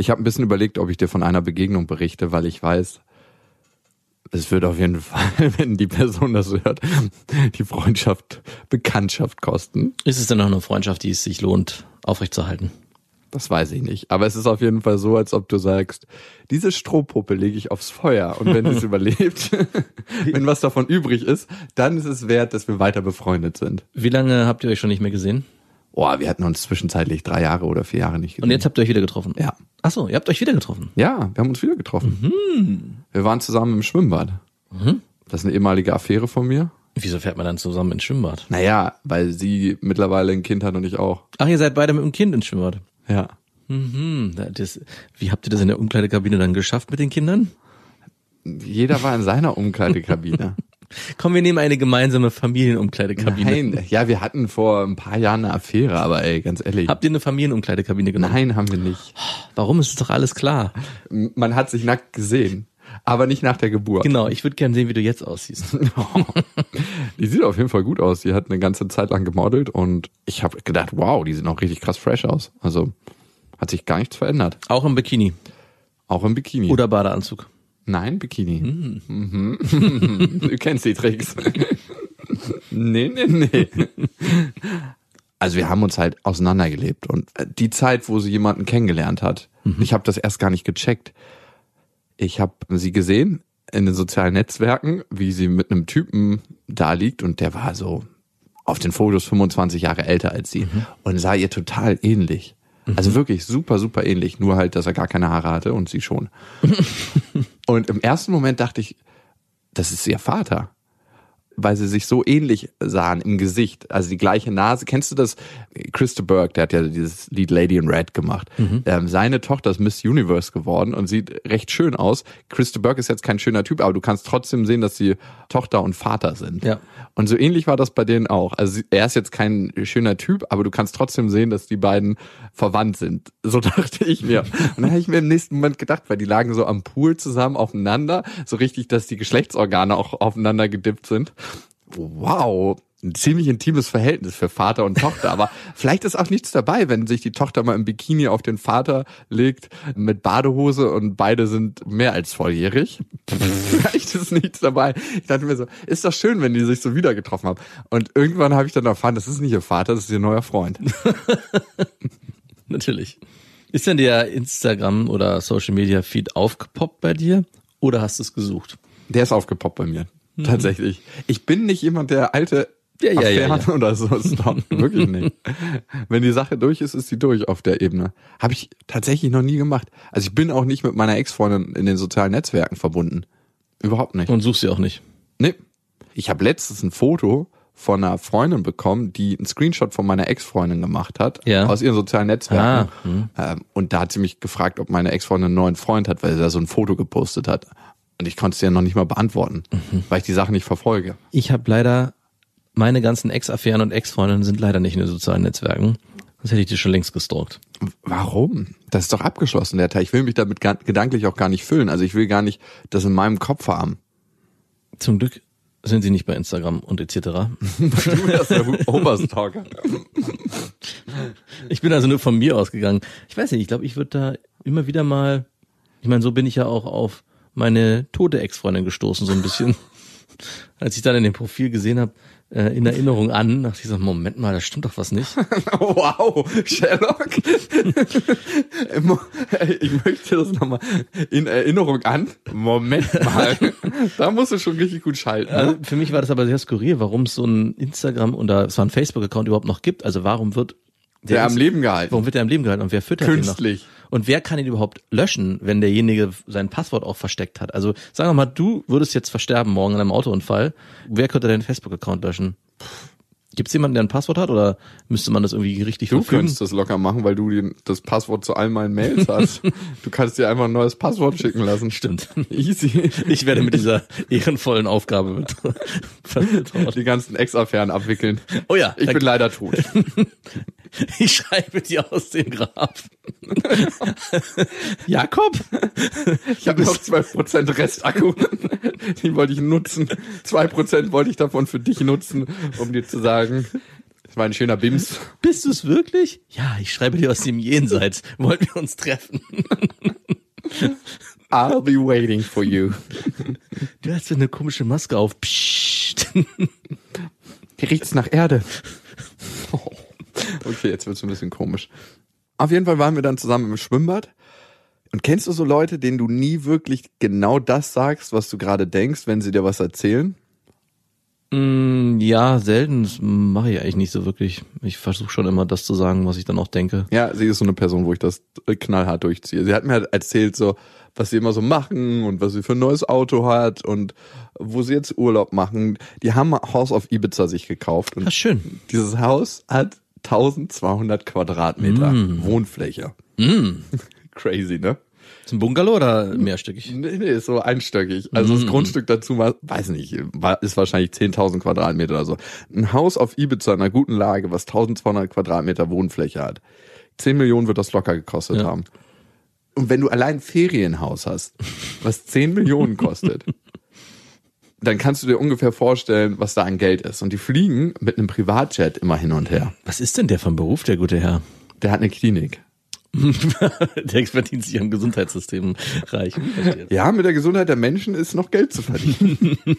Ich habe ein bisschen überlegt, ob ich dir von einer Begegnung berichte, weil ich weiß, es wird auf jeden Fall, wenn die Person das hört, die Freundschaft, Bekanntschaft kosten. Ist es denn noch eine Freundschaft, die es sich lohnt, aufrechtzuerhalten? Das weiß ich nicht. Aber es ist auf jeden Fall so, als ob du sagst, diese Strohpuppe lege ich aufs Feuer und wenn es überlebt, wenn was davon übrig ist, dann ist es wert, dass wir weiter befreundet sind. Wie lange habt ihr euch schon nicht mehr gesehen? Boah, wir hatten uns zwischenzeitlich drei Jahre oder vier Jahre nicht gesehen. Und jetzt habt ihr euch wieder getroffen? Ja. Ach so, ihr habt euch wieder getroffen. Ja, wir haben uns wieder getroffen. Wir waren zusammen im Schwimmbad. Das ist eine ehemalige Affäre von mir. Wieso fährt man dann zusammen ins Schwimmbad? Naja, weil sie mittlerweile ein Kind hat und ich auch. Ach, ihr seid beide mit dem Kind ins Schwimmbad. Ja. Hm, das, wie habt ihr das in der Umkleidekabine dann geschafft mit den Kindern? Jeder war in seiner Umkleidekabine. Komm, wir nehmen eine gemeinsame Familienumkleidekabine. Nein, ja, wir hatten vor ein paar Jahren eine Affäre, aber ey, ganz ehrlich. Habt ihr eine Familienumkleidekabine genommen? Nein, haben wir nicht. Warum? Es ist doch alles klar. Man hat sich nackt gesehen, aber nicht nach der Geburt. Genau, ich würde gern sehen, wie du jetzt aussiehst. Die sieht auf jeden Fall gut aus. Die hat eine ganze Zeit lang gemodelt und ich habe gedacht, wow, die sieht auch richtig krass fresh aus. Also hat sich gar nichts verändert. Auch im Bikini Auch im Bikini. oder Badeanzug. Nein, Bikini. Mhm. du kennst die Tricks. nee, nee, nee. Also wir haben uns halt auseinandergelebt und die Zeit, wo sie jemanden kennengelernt hat, ich habe das erst gar nicht gecheckt. Ich habe sie gesehen in den sozialen Netzwerken, wie sie mit einem Typen da liegt und der war so auf den Fotos 25 Jahre älter als sie und sah ihr total ähnlich. Also wirklich super, super ähnlich, nur halt, dass er gar keine Haare hatte und sie schon. Und im ersten Moment dachte ich, das ist ihr Vater. Weil sie sich so ähnlich sahen im Gesicht. Also die gleiche Nase. Kennst du das? Christa Burke, der hat ja dieses Lied Lady in Red gemacht. Ähm, seine Tochter ist Miss Universe geworden und sieht recht schön aus. Christa Burke ist jetzt kein schöner Typ, aber du kannst trotzdem sehen, dass sie Tochter und Vater sind. Ja. Und so ähnlich war das bei denen auch. Also er ist jetzt kein schöner Typ, aber du kannst trotzdem sehen, dass die beiden verwandt sind. So dachte ich mir. Und dann habe ich mir im nächsten Moment gedacht, weil die lagen so am Pool zusammen aufeinander, so richtig, dass die Geschlechtsorgane auch aufeinander gedippt sind. Wow. Ein ziemlich intimes Verhältnis für Vater und Tochter, aber vielleicht ist auch nichts dabei, wenn sich die Tochter mal im Bikini auf den Vater legt mit Badehose und beide sind mehr als volljährig. vielleicht ist nichts dabei. Ich dachte mir so, ist doch schön, wenn die sich so wieder getroffen haben. Und irgendwann habe ich dann erfahren, das ist nicht ihr Vater, das ist ihr neuer Freund. Natürlich. Ist denn der Instagram oder Social Media Feed aufgepoppt bei dir oder hast du es gesucht? Der ist aufgepoppt bei mir. Tatsächlich. Ich bin nicht jemand, der alte Ja, ja, ja, Affären oder so stoppt. Wirklich nicht. Wenn die Sache durch ist, ist sie durch auf der Ebene. Habe ich tatsächlich noch nie gemacht. Also ich bin auch nicht mit meiner Ex-Freundin in den sozialen Netzwerken verbunden. Überhaupt nicht. Und suchst sie auch nicht. Nee. Ich habe letztens ein Foto von einer Freundin bekommen, die einen Screenshot von meiner Ex-Freundin gemacht hat, Ja. aus ihren sozialen Netzwerken. Ah, hm. Ähm, und da hat sie mich gefragt, ob meine Ex-Freundin einen neuen Freund hat, weil sie da so ein Foto gepostet hat. Und ich konnte es ja noch nicht mal beantworten, Mhm. weil ich die Sache nicht verfolge. Ich habe leider, meine ganzen Ex-Affären und Ex-Freundinnen sind leider nicht in den sozialen Netzwerken. Sonst hätte ich die schon längst gestalkt. Warum? Das ist doch abgeschlossen, der Teil. Ich will mich damit gedanklich auch gar nicht füllen. Also ich will gar nicht das in meinem Kopf haben. Zum Glück sind sie nicht bei Instagram und etc. Du wärst der Oberstalker. Ich bin also nur von mir ausgegangen. Ich weiß nicht, ich glaube, ich würde da immer wieder mal, ich meine, so bin ich ja auch auf meine tote Ex-Freundin gestoßen, so ein bisschen. Als ich dann in dem Profil gesehen habe, äh, in Erinnerung an, dachte ich so, Moment mal, da stimmt doch was nicht. Wow, Sherlock. ich möchte das nochmal in Erinnerung an. Moment mal. Da musst du schon richtig gut schalten. Also Ne? für mich war das aber sehr skurril, warum es so ein Instagram oder so ein Facebook-Account überhaupt noch gibt. Also warum wird Der am ist- Leben gehalten. Warum wird der am Leben gehalten und wer füttert Künstlich. ihn noch? Und wer kann ihn überhaupt löschen, wenn derjenige sein Passwort auch versteckt hat? Also sagen wir mal, du würdest jetzt versterben morgen in einem Autounfall. Wer könnte deinen Facebook-Account löschen? Gibt's jemanden, der ein Passwort hat oder müsste man das irgendwie richtig Du verfügen? könntest das locker machen, weil du das Passwort zu all meinen Mails hast. du kannst dir einfach ein neues Passwort schicken lassen. Stimmt. Easy. Ich werde mit dieser ehrenvollen Aufgabe mit. Die ganzen Ex-Affären abwickeln. Oh ja, Ich bin leider tot. Ich schreibe dir aus dem Grab. Jakob? Ich habe noch 12% Restakku. Die wollte ich nutzen. 2% wollte ich davon für dich nutzen, um dir zu sagen, das war ein schöner Bims. Bist du es wirklich? Ja, ich schreibe dir aus dem Jenseits. Wollen wir uns treffen? I'll be waiting for you. Du hast so eine komische Maske auf. Psst. Hier riecht's nach Erde. Okay, jetzt wird's ein bisschen komisch. Auf jeden Fall waren wir dann zusammen im Schwimmbad. Und kennst du so Leute, denen du nie wirklich genau das sagst, was du gerade denkst, wenn sie dir was erzählen? Mm, ja, selten. Das mache ich eigentlich nicht so wirklich. Ich versuche schon immer das zu sagen, was ich dann auch denke. Ja, sie ist so eine Person, wo ich das knallhart durchziehe. Sie hat mir halt erzählt, so, was sie immer so machen und was sie für ein neues Auto hat und wo sie jetzt Urlaub machen. Die haben Haus auf Ibiza sich gekauft und Ach, schön. dieses Haus hat 1200 Quadratmeter Wohnfläche. Crazy, ne? Ist ein Bungalow oder mehrstöckig? Nee, nee, ist so einstöckig. Also das Grundstück dazu war, weiß nicht, war, ist wahrscheinlich 10.000 Quadratmeter oder so. Ein Haus auf Ibiza in einer guten Lage, was 1200 Quadratmeter Wohnfläche hat. 10 Millionen wird das locker gekostet Ja. haben. Und wenn du allein ein Ferienhaus hast, was 10 Millionen kostet, dann kannst du dir ungefähr vorstellen, was da an Geld ist. Und die fliegen mit einem Privatjet immer hin und her. Was ist denn der vom Beruf, der gute Herr? Der hat eine Klinik. der verdient sich am Gesundheitssystem reich. Ja, mit der Gesundheit der Menschen ist noch Geld zu verdienen.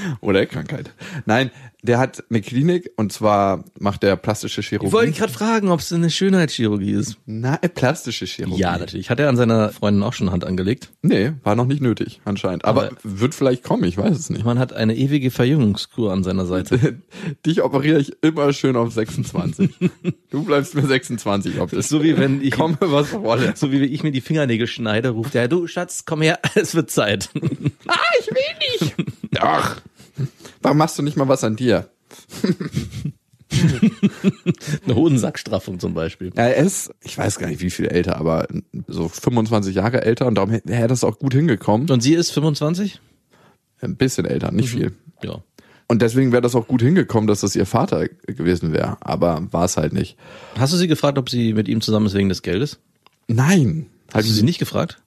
Oder Krankheit. Nein, der hat eine Klinik und zwar macht er plastische Ich wollte Chirurgie. gerade fragen, ob es eine Schönheitschirurgie ist. Na, äh, plastische Chirurgie. Ja, natürlich. Hat er an seiner Freundin auch schon Hand angelegt? Nee, war noch nicht nötig, anscheinend. Aber, Aber- wird vielleicht kommen, ich weiß es nicht. Man hat eine ewige Verjüngungskur an seiner Seite. Dich operiere ich immer schön auf 26. du bleibst mir 26 optisch. So wie wenn ich, Komme, was wolle. so wie wenn ich mir die Fingernägel schneide, ruft er, du Schatz, komm her, es wird Zeit. Ah, ich will nicht. Ach, warum machst du nicht mal was an dir? Eine Hodensackstraffung zum Beispiel. Ja, er ist, ich weiß gar nicht wie viel älter, aber so 25 Jahre älter und darum wäre das auch gut hingekommen. Und sie ist 25? Ein bisschen älter, nicht viel. Ja. Und deswegen wäre das auch gut hingekommen, dass das ihr Vater gewesen wäre. Aber war es halt nicht. Hast du sie gefragt, ob sie mit ihm zusammen ist wegen des Geldes? Nein. Hast du sie nicht gefragt?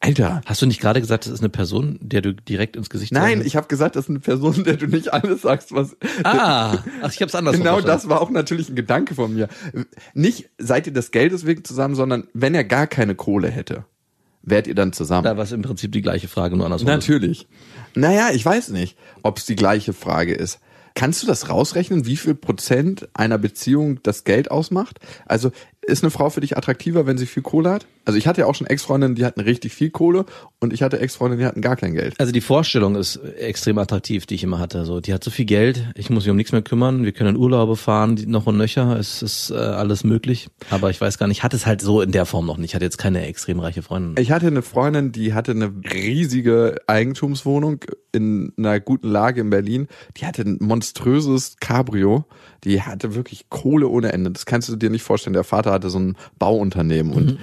Alter. Hast du nicht gerade gesagt, das ist eine Person, der du direkt ins Gesicht Nein, sagst? ich habe gesagt, das ist eine Person, der du nicht alles sagst, was. Ah, ach, ich hab's anders Genau das war auch natürlich ein Gedanke von mir. Nicht seid ihr des Geldes wegen zusammen, sondern wenn er gar keine Kohle hätte, wärt ihr dann zusammen. Da war es im Prinzip die gleiche Frage, nur andersrum. Natürlich. Naja, ich weiß nicht, ob es die gleiche Frage ist. Kannst du das rausrechnen, wie viel Prozent einer Beziehung das Geld ausmacht? Also ist eine Frau für dich attraktiver, wenn sie viel Kohle hat? Also ich hatte ja auch schon Ex-Freundinnen, die hatten richtig viel Kohle und ich hatte Ex-Freundinnen, die hatten gar kein Geld. Also die Vorstellung ist extrem attraktiv, die ich immer hatte. So, die hat so viel Geld, ich muss mich um nichts mehr kümmern, wir können in Urlaube fahren, noch und nöcher, es ist äh, alles möglich. Aber ich weiß gar nicht, ich hatte es halt so in der Form noch nicht. Ich hatte jetzt keine extrem reiche Freundin. Ich hatte eine Freundin, die hatte eine riesige Eigentumswohnung in einer guten Lage in Berlin. Die hatte ein monströses Cabrio. Die hatte wirklich Kohle ohne Ende. Das kannst du dir nicht vorstellen. Der Vater hatte so ein Bauunternehmen und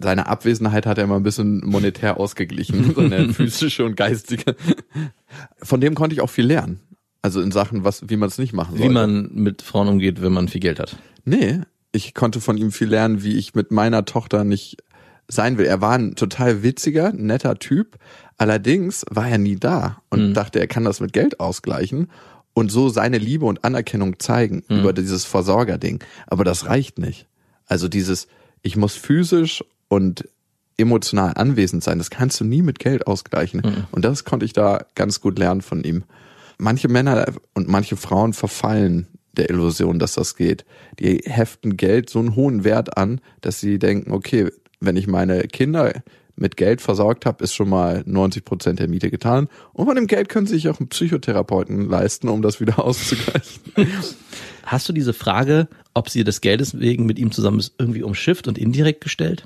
seine Abwesenheit hat er immer ein bisschen monetär ausgeglichen. Seine physische und geistige. Von dem konnte ich auch viel lernen. Also in Sachen, was, wie man es nicht machen soll. Wie man mit Frauen umgeht, wenn man viel Geld hat. Nee, ich konnte von ihm viel lernen, wie ich mit meiner Tochter nicht sein will. Er war ein total witziger, netter Typ. Allerdings war er nie da und dachte, er kann das mit Geld ausgleichen und so seine Liebe und Anerkennung zeigen über dieses Versorgerding. Aber das reicht nicht. Also dieses, ich muss physisch und emotional anwesend sein, das kannst du nie mit Geld ausgleichen. Und das konnte ich da ganz gut lernen von ihm. Manche Männer und manche Frauen verfallen der Illusion, dass das geht. Die heften Geld so einen hohen Wert an, dass sie denken, okay, wenn ich meine Kinder mit Geld versorgt habe, ist schon mal 90 Prozent der Miete getan. Und von dem Geld können sie sich auch einen Psychotherapeuten leisten, um das wieder auszugleichen. Hast du diese Frage, ob sie des Geldes wegen mit ihm zusammen ist, irgendwie umschifft und indirekt gestellt?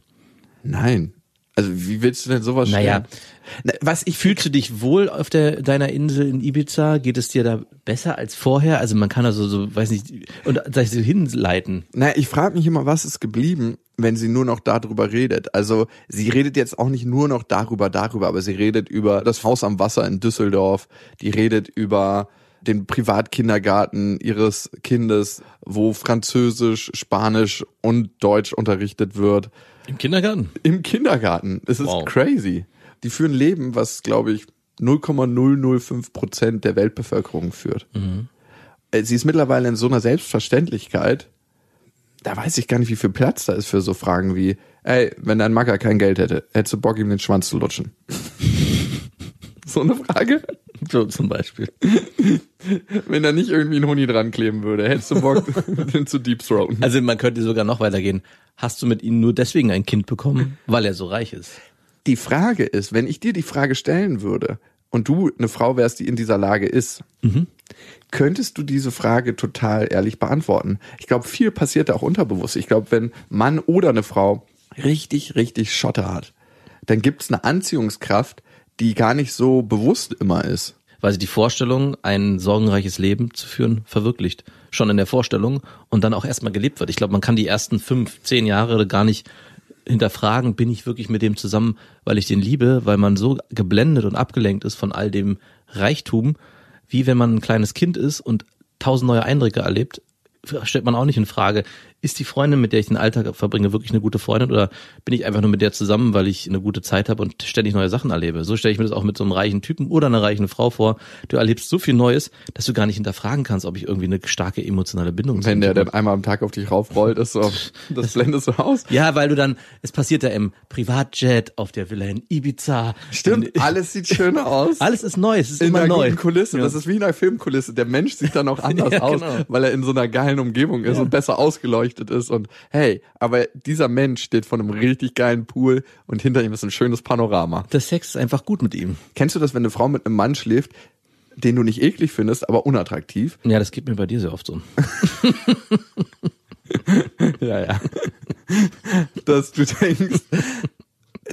Nein. Also wie willst du denn sowas Naja. stellen? Was ich Fühlst du dich wohl auf der deiner Insel in Ibiza? Geht es dir da besser als vorher? Also man kann also so, weiß nicht, und sag ich so hinleiten. Na, ich frage mich immer, was ist geblieben, wenn sie nur noch darüber redet. Also sie redet jetzt auch nicht nur noch darüber, darüber, aber sie redet über das Haus am Wasser in Düsseldorf. Die redet über den Privatkindergarten ihres Kindes, wo Französisch, Spanisch und Deutsch unterrichtet wird. Im Kindergarten? Im Kindergarten. Es ist Wow. crazy. Die führen Leben, was, glaube ich, 0,005 Prozent der Weltbevölkerung führt. Äh, Sie ist mittlerweile in so einer Selbstverständlichkeit, da weiß ich gar nicht, wie viel Platz da ist für so Fragen wie, ey, wenn dein Macker kein Geld hätte, hättest du Bock, ihm den Schwanz zu lutschen? so eine Frage? So zum Beispiel. Wenn da nicht irgendwie ein Huni dran kleben würde, hättest du Bock, den zu deep throaten? Also man könnte sogar noch weitergehen. Hast du mit ihm nur deswegen ein Kind bekommen, weil er so reich ist? Die Frage ist, wenn ich dir die Frage stellen würde und du eine Frau wärst, die in dieser Lage ist, könntest du diese Frage total ehrlich beantworten? Ich glaube, viel passiert da auch unterbewusst. Ich glaube, wenn Mann oder eine Frau richtig, richtig Schotter hat, dann gibt es eine Anziehungskraft, die gar nicht so bewusst immer ist. Weil sie die Vorstellung, ein sorgenreiches Leben zu führen, verwirklicht. Schon in der Vorstellung und dann auch erstmal gelebt wird. Ich glaube, man kann die ersten fünf, zehn Jahre gar nicht hinterfragen, bin ich wirklich mit dem zusammen, weil ich den liebe, weil man so geblendet und abgelenkt ist von all dem Reichtum, wie wenn man ein kleines Kind ist und tausend neue Eindrücke erlebt, stellt man auch nicht in Frage, ist die Freundin, mit der ich den Alltag verbringe, wirklich eine gute Freundin oder bin ich einfach nur mit der zusammen, weil ich eine gute Zeit habe und ständig neue Sachen erlebe? So stelle ich mir das auch mit so einem reichen Typen oder einer reichen Frau vor. Du erlebst so viel Neues, dass du gar nicht hinterfragen kannst, ob ich irgendwie eine starke emotionale Bindung zu Wenn der habe. dann einmal am Tag auf dich raufrollt, ist so, das blendest du aus. Ja, weil du dann, es passiert ja im Privatjet, auf der Villa in Ibiza. Stimmt, In, alles sieht schöner aus. alles ist neu, es ist in immer neu. guten Kulisse. Ja. Das ist wie in einer Filmkulisse. Der Mensch sieht dann auch anders Ja, aus, genau. weil er in so einer geilen Umgebung ist und besser ausgeleuchtet ist. Und hey, aber dieser Mensch steht vor einem richtig geilen Pool und hinter ihm ist ein schönes Panorama. Der Sex ist einfach gut mit ihm. Kennst du das, wenn eine Frau mit einem Mann schläft, den du nicht eklig findest, aber unattraktiv? Ja, das geht mir bei dir sehr oft so. Ja, ja. Dass du denkst,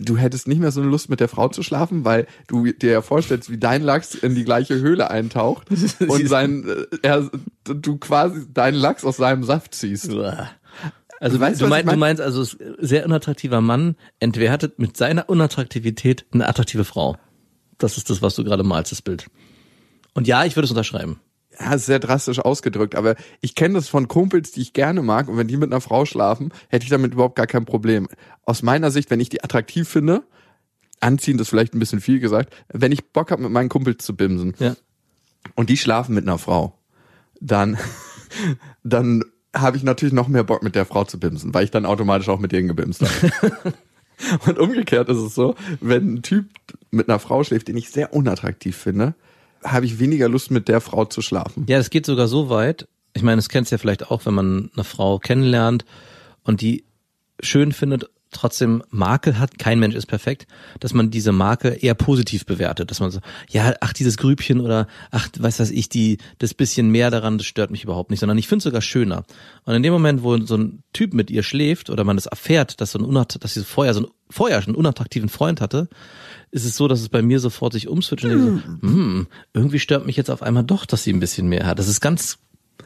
du hättest nicht mehr so eine Lust mit der Frau zu schlafen, weil du dir ja vorstellst, wie dein Lachs in die gleiche Höhle eintaucht und sein, äh, er, du quasi deinen Lachs aus seinem Saft ziehst. Also Weißt du, du, was mein, du meinst also, sehr unattraktiver Mann entwertet mit seiner Unattraktivität eine attraktive Frau. Das ist das, was du gerade malst, das Bild. Und ja, ich würde es unterschreiben. Ja, ist sehr drastisch ausgedrückt, aber ich kenne das von Kumpels, die ich gerne mag und wenn die mit einer Frau schlafen, hätte ich damit überhaupt gar kein Problem. Aus meiner Sicht, wenn ich die attraktiv finde, anziehend ist vielleicht ein bisschen viel gesagt, wenn ich Bock habe, mit meinen Kumpels zu bimsen Ja. und die schlafen mit einer Frau, dann, dann habe ich natürlich noch mehr Bock, mit der Frau zu bimsen, weil ich dann automatisch auch mit denen gebimst habe. und umgekehrt ist es so, wenn ein Typ mit einer Frau schläft, den ich sehr unattraktiv finde, habe ich weniger Lust, mit der Frau zu schlafen. Ja, das geht sogar so weit. Ich meine, das kennst du ja vielleicht auch, wenn man eine Frau kennenlernt und die schön findet, trotzdem Makel hat, kein Mensch ist perfekt, dass man diese Marke eher positiv bewertet, dass man so, ja, ach, dieses Grübchen oder ach, weiß was ich, die, das bisschen mehr daran, das stört mich überhaupt nicht, sondern ich finde es sogar schöner. Und in dem Moment, wo so ein Typ mit ihr schläft oder man das erfährt, dass so ein unatt, dass sie vorher so ein, vorher schon einen unattraktiven Freund hatte, ist es so, dass es bei mir sofort sich umswitcht und ich so, hm, irgendwie stört mich jetzt auf einmal doch, dass sie ein bisschen mehr hat. Das ist ganz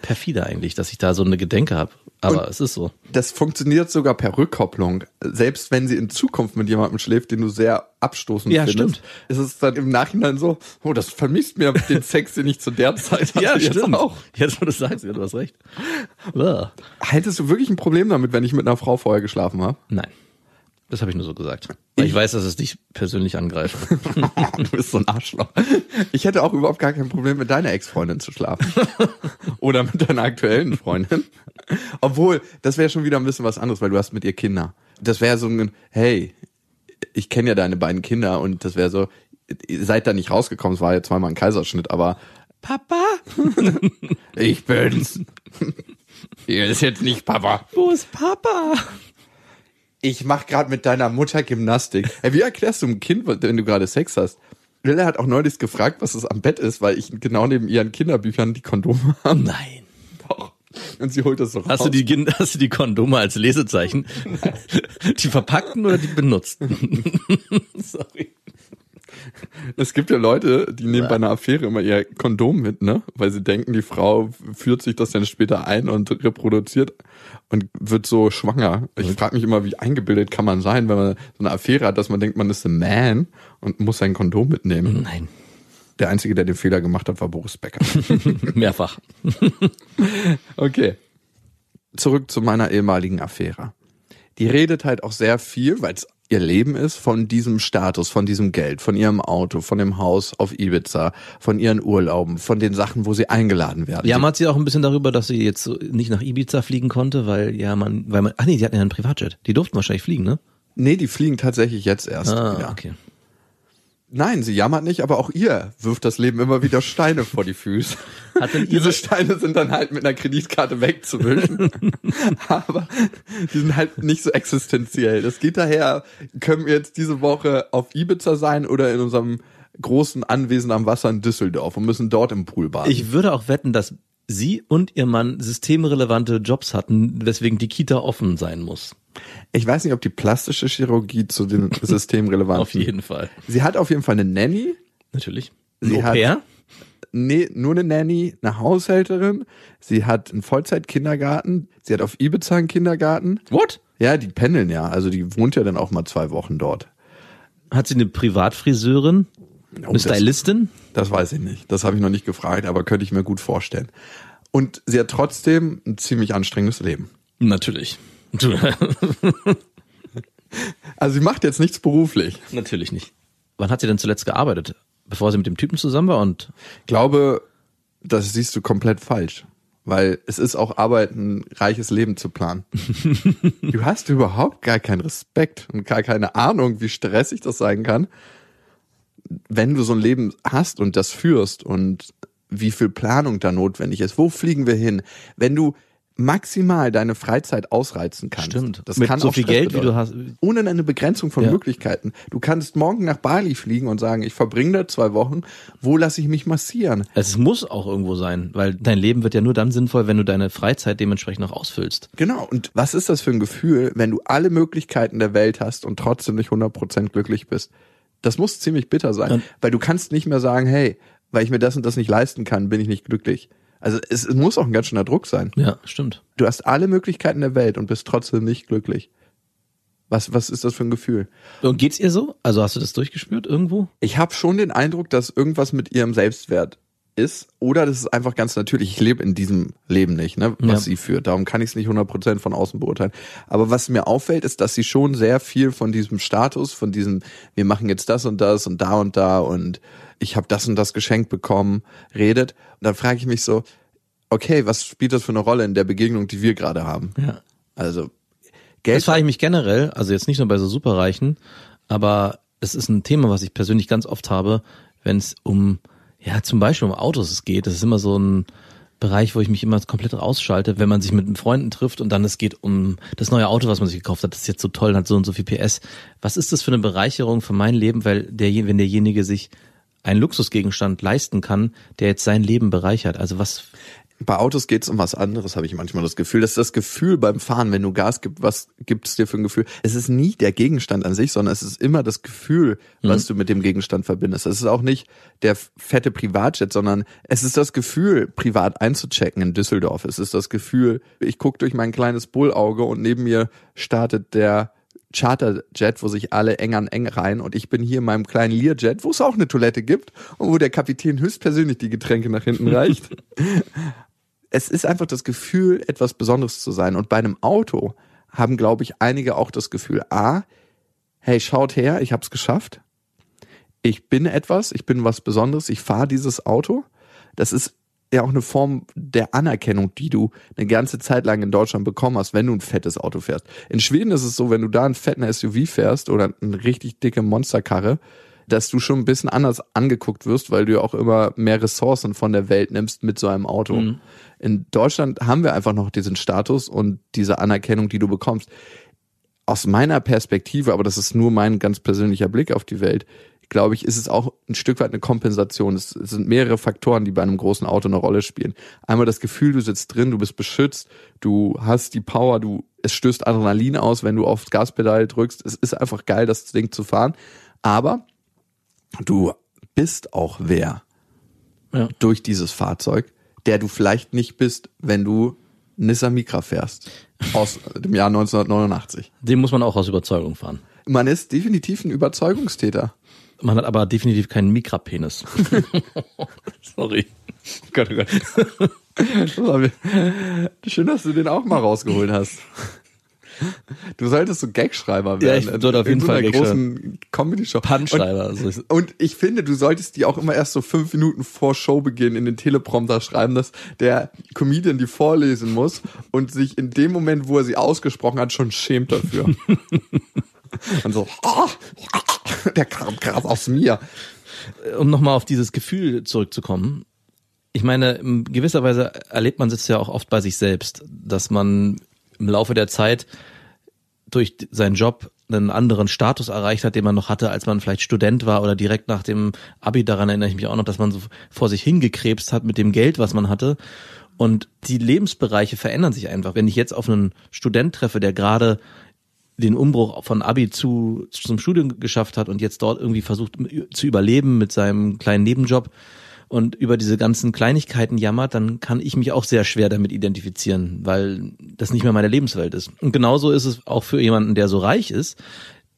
perfide eigentlich, dass ich da so eine Gedenke habe. Aber Und- es ist so. Das funktioniert sogar per Rückkopplung. Selbst wenn sie in Zukunft mit jemandem schläft, den du sehr abstoßend Ja, findest, stimmt. ist es dann im Nachhinein so, oh, das vermisst mir den Sex, den ich zu der Zeit hatte. jetzt auch. Jetzt, wo du sagst, ja, du hast recht. Uah. Haltest du wirklich ein Problem damit, wenn ich mit einer Frau vorher geschlafen habe? Nein. Das habe ich nur so gesagt. Weil ich weiß, dass es dich persönlich angreift. du bist so ein Arschloch. Ich hätte auch überhaupt gar kein Problem, mit deiner Ex-Freundin zu schlafen. Oder mit deiner aktuellen Freundin. Obwohl, das wäre schon wieder ein bisschen was anderes, weil du hast mit ihr Kinder. Das wäre so ein, hey, ich kenne ja deine beiden Kinder und das wäre so, ihr seid da nicht rausgekommen, es war ja zweimal ein Kaiserschnitt, aber Papa? ich bin's. Hier ist jetzt nicht Papa. Wo ist Papa? Ich mach gerade mit deiner Mutter Gymnastik. Hey, wie erklärst du einem Kind, wenn du gerade Sex hast? Lilla hat auch neulich gefragt, was es am Bett ist, weil ich genau neben ihren Kinderbüchern die Kondome habe. Nein. Doch. Und sie holt das so raus. Hast du die, hast du die Kondome als Lesezeichen? Die verpackten oder die benutzten? Sorry. Es gibt ja Leute, die nehmen bei einer Affäre immer ihr Kondom mit, ne? Weil sie denken, die Frau führt sich das dann später ein und reproduziert und wird so schwanger. Ich frage mich immer, wie eingebildet kann man sein, wenn man so eine Affäre hat, dass man denkt, man ist ein Man und muss sein Kondom mitnehmen. Nein, Der Einzige, der den Fehler gemacht hat, war Boris Becker. mehrfach. Okay. Zurück zu meiner ehemaligen Affäre. Die redet halt auch sehr viel, weil es ihr Leben ist, von diesem Status, von diesem Geld, von ihrem Auto, von dem Haus auf Ibiza, von ihren Urlauben, von den Sachen, wo sie eingeladen werden. Jammert sie auch ein bisschen darüber, dass sie jetzt nicht nach Ibiza fliegen konnte, weil ja man, weil man, ach nee, die hatten ja einen Privatjet. Die durften wahrscheinlich fliegen, ne? nee, die fliegen tatsächlich jetzt erst. Ah, ja. okay. Nein, sie jammert nicht, aber auch ihr wirft das Leben immer wieder Steine vor die Füße. Hat denn Diese Steine sind dann halt mit einer Kreditkarte wegzuwischen. aber die sind halt nicht so existenziell. Das geht daher, können wir jetzt diese Woche auf Ibiza sein oder in unserem großen Anwesen am Wasser in Düsseldorf und müssen dort im Pool baden. ich würde auch wetten, dass sie und ihr Mann systemrelevante Jobs hatten, weswegen die Kita offen sein muss. Ich weiß nicht, ob die plastische Chirurgie zu den Systemrelevanten. Auf jeden Fall. Sie hat auf jeden Fall eine Nanny. Natürlich. Sie Au hat- pair? Nee, nur eine Nanny, eine Haushälterin. Sie hat einen Vollzeit-Kindergarten. Sie hat auf Ibiza einen Kindergarten. What? Ja, die pendeln ja. Also die wohnt ja dann auch mal zwei Wochen dort. Hat sie eine Privatfriseurin? Oh, Eine das- Stylistin? Das weiß ich nicht. Das habe ich noch nicht gefragt, aber könnte ich mir gut vorstellen. Und sie hat trotzdem ein ziemlich anstrengendes Leben. Natürlich. Also sie macht jetzt nichts beruflich. Natürlich nicht. Wann hat sie denn zuletzt gearbeitet? Bevor sie mit dem Typen zusammen war und Ich glaube, das siehst du komplett falsch. Weil es ist auch Arbeit, ein reiches Leben zu planen. du hast überhaupt gar keinen Respekt und gar keine Ahnung, wie stressig das sein kann, wenn du so ein Leben hast und das führst und wie viel Planung da notwendig ist. Wo fliegen wir hin? Wenn du maximal deine Freizeit ausreizen kannst. Stimmt. Das Mit kann so auch viel Stress Geld, wie du bedeuten. hast. Ohne eine Begrenzung von Ja. Möglichkeiten. Du kannst morgen nach Bali fliegen und sagen, ich verbringe da zwei Wochen. Wo lasse ich mich massieren? Es muss auch irgendwo sein, weil dein Leben wird ja nur dann sinnvoll, wenn du deine Freizeit dementsprechend noch ausfüllst. Genau. Und was ist das für ein Gefühl, wenn du alle Möglichkeiten der Welt hast und trotzdem nicht 100% glücklich bist? Das muss ziemlich bitter sein, Und- weil du kannst nicht mehr sagen, hey, weil ich mir das und das nicht leisten kann, bin ich nicht glücklich. Also es, es muss auch ein ganz schöner Druck sein. Ja, stimmt. Du hast alle Möglichkeiten der Welt und bist trotzdem nicht glücklich. Was, was ist das für ein Gefühl? Und geht's ihr so? Also hast du das durchgespürt irgendwo? Ich habe schon den Eindruck, dass irgendwas mit ihrem Selbstwert ist oder das ist einfach ganz natürlich. Ich lebe in diesem Leben nicht, ne, was Ja. sie führt. Darum kann ich es nicht 100% von außen beurteilen. Aber was mir auffällt, ist, dass sie schon sehr viel von diesem Status, von diesem, wir machen jetzt das und das und da und da und ich habe das und das geschenkt bekommen, redet. Und dann frage ich mich so, okay, was spielt das für eine Rolle in der Begegnung, die wir gerade haben? Ja. Also Das Geld frage ich mich generell, also jetzt nicht nur bei so Superreichen, aber es ist ein Thema, was ich persönlich ganz oft habe, wenn es um, ja, zum Beispiel um Autos geht. Das ist immer so ein Bereich, wo ich mich immer komplett rausschalte, wenn man sich mit Freunden trifft und dann es geht um das neue Auto, was man sich gekauft hat, das ist jetzt so toll, hat so und so viel PS. Was ist das für eine Bereicherung für mein Leben, weil der, wenn derjenige sich einen Luxusgegenstand leisten kann, der jetzt sein Leben bereichert. Also was, Bei Autos geht's um was anderes, habe ich manchmal das Gefühl. Das ist das Gefühl beim Fahren, wenn du Gas gibst, was gibt's dir für ein Gefühl? Es ist nie der Gegenstand an sich, sondern es ist immer das Gefühl, was du mit dem Gegenstand verbindest. Es ist auch nicht der fette Privatjet, sondern es ist das Gefühl, privat einzuchecken in Düsseldorf. Es ist das Gefühl, ich gucke durch mein kleines Bullauge und neben mir startet der Charterjet, wo sich alle eng an eng rein und ich bin hier in meinem kleinen Learjet, wo es auch eine Toilette gibt und wo der Kapitän höchstpersönlich die Getränke nach hinten reicht es ist einfach das Gefühl, etwas Besonderes zu sein. Und bei einem Auto haben, glaube ich, einige auch das Gefühl, a, hey, schaut her, ich habe es geschafft. Ich bin etwas, ich bin was Besonderes, ich fahre dieses Auto. Das ist ja auch eine Form der Anerkennung, die du eine ganze Zeit lang in Deutschland bekommen hast, wenn du ein fettes Auto fährst. In Schweden ist es so, wenn du da einen fetten SUV fährst oder eine richtig dicke Monsterkarre, dass du schon ein bisschen anders angeguckt wirst, weil du ja auch immer mehr Ressourcen von der Welt nimmst mit so einem Auto. In Deutschland haben wir einfach noch diesen Status und diese Anerkennung, die du bekommst. Aus meiner Perspektive, aber das ist nur mein ganz persönlicher Blick auf die Welt, glaube ich, ist es auch ein Stück weit eine Kompensation. Es, es sind mehrere Faktoren, die bei einem großen Auto eine Rolle spielen. Einmal das Gefühl, du sitzt drin, du bist beschützt, du hast die Power, du, es stößt Adrenalin aus, wenn du aufs Gaspedal drückst. Es ist einfach geil, das Ding zu fahren. Aber du bist auch wer Ja. durch dieses Fahrzeug, der du vielleicht nicht bist, wenn du Nissan Micra fährst. Aus dem Jahr 1989. Den muss man auch aus Überzeugung fahren. Man ist definitiv ein Überzeugungstäter. Man hat aber definitiv keinen Mikrapenis. Sorry. Gott, oh Gott. Schön, dass du den auch mal rausgeholt hast. Du solltest so Gagschreiber Ja, werden. ich sollte auf jeden Fall großen Comedy-Show. Punchschreiber. Und, Also, und ich finde, du solltest die auch immer erst so fünf Minuten vor Showbeginn in den Teleprompter schreiben, dass der Comedian die vorlesen muss und sich in dem Moment, wo er sie ausgesprochen hat, schon schämt dafür. und so, "Ah, der kam gerade aus mir. um nochmal auf dieses Gefühl zurückzukommen. Ich meine, in gewisser Weise erlebt man es ja auch oft bei sich selbst, dass man im Laufe der Zeit durch seinen Job einen anderen Status erreicht hat, den man noch hatte, als man vielleicht Student war oder direkt nach dem Abi. Daran erinnere ich mich auch noch, dass man so vor sich hingekrebst hat mit dem Geld, was man hatte. Und die Lebensbereiche verändern sich einfach. Wenn ich jetzt auf einen Student treffe, der gerade den Umbruch von Abi zu zum Studium geschafft hat und jetzt dort irgendwie versucht zu überleben mit seinem kleinen Nebenjob und über diese ganzen Kleinigkeiten jammert, dann kann ich mich auch sehr schwer damit identifizieren, weil das nicht mehr meine Lebenswelt ist. Und genauso ist es auch für jemanden, der so reich ist,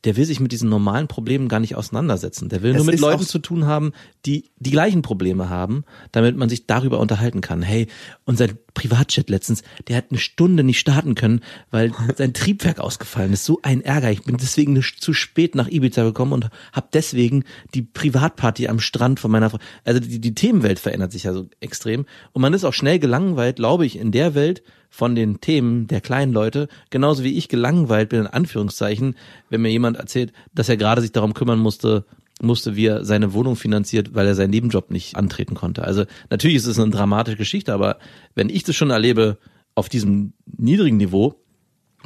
der will sich mit diesen normalen Problemen gar nicht auseinandersetzen. Der will Es nur mit Leuten zu tun haben, die die gleichen Probleme haben, damit man sich darüber unterhalten kann. Hey, unser Privatjet letztens, der hat eine Stunde nicht starten können, weil sein Triebwerk ausgefallen ist. So ein Ärger. Ich bin deswegen zu spät nach Ibiza gekommen und habe deswegen die Privatparty am Strand von meiner Frau. Also die, die Themenwelt verändert sich ja so extrem. Und man ist auch schnell gelangweilt, glaube ich, in der Welt von den Themen der kleinen Leute, genauso wie ich gelangweilt bin, in Anführungszeichen, wenn mir jemand erzählt, dass er gerade sich darum kümmern musste, musste, wie er seine Wohnung finanziert, weil er seinen Nebenjob nicht antreten konnte. Also natürlich ist es eine dramatische Geschichte, aber wenn ich das schon erlebe auf diesem niedrigen Niveau,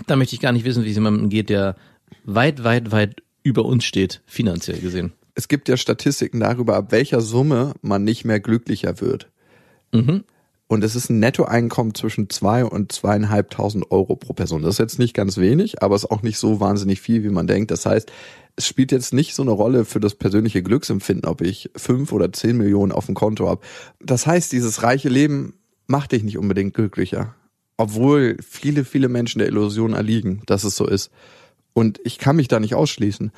dann möchte ich gar nicht wissen, wie es jemandem geht, der weit, weit, weit über uns steht, finanziell gesehen. Es gibt ja Statistiken darüber, ab welcher Summe man nicht mehr glücklicher wird. Und es ist ein Nettoeinkommen zwischen zwei und zweieinhalbtausend Euro pro Person. Das ist jetzt nicht ganz wenig, aber es ist auch nicht so wahnsinnig viel, wie man denkt. Das heißt, es spielt jetzt nicht so eine Rolle für das persönliche Glücksempfinden, ob ich fünf oder zehn Millionen auf dem Konto habe. Das heißt, dieses reiche Leben macht dich nicht unbedingt glücklicher. Obwohl viele, viele Menschen der Illusion erliegen, dass es so ist. Und ich kann mich da nicht ausschließen.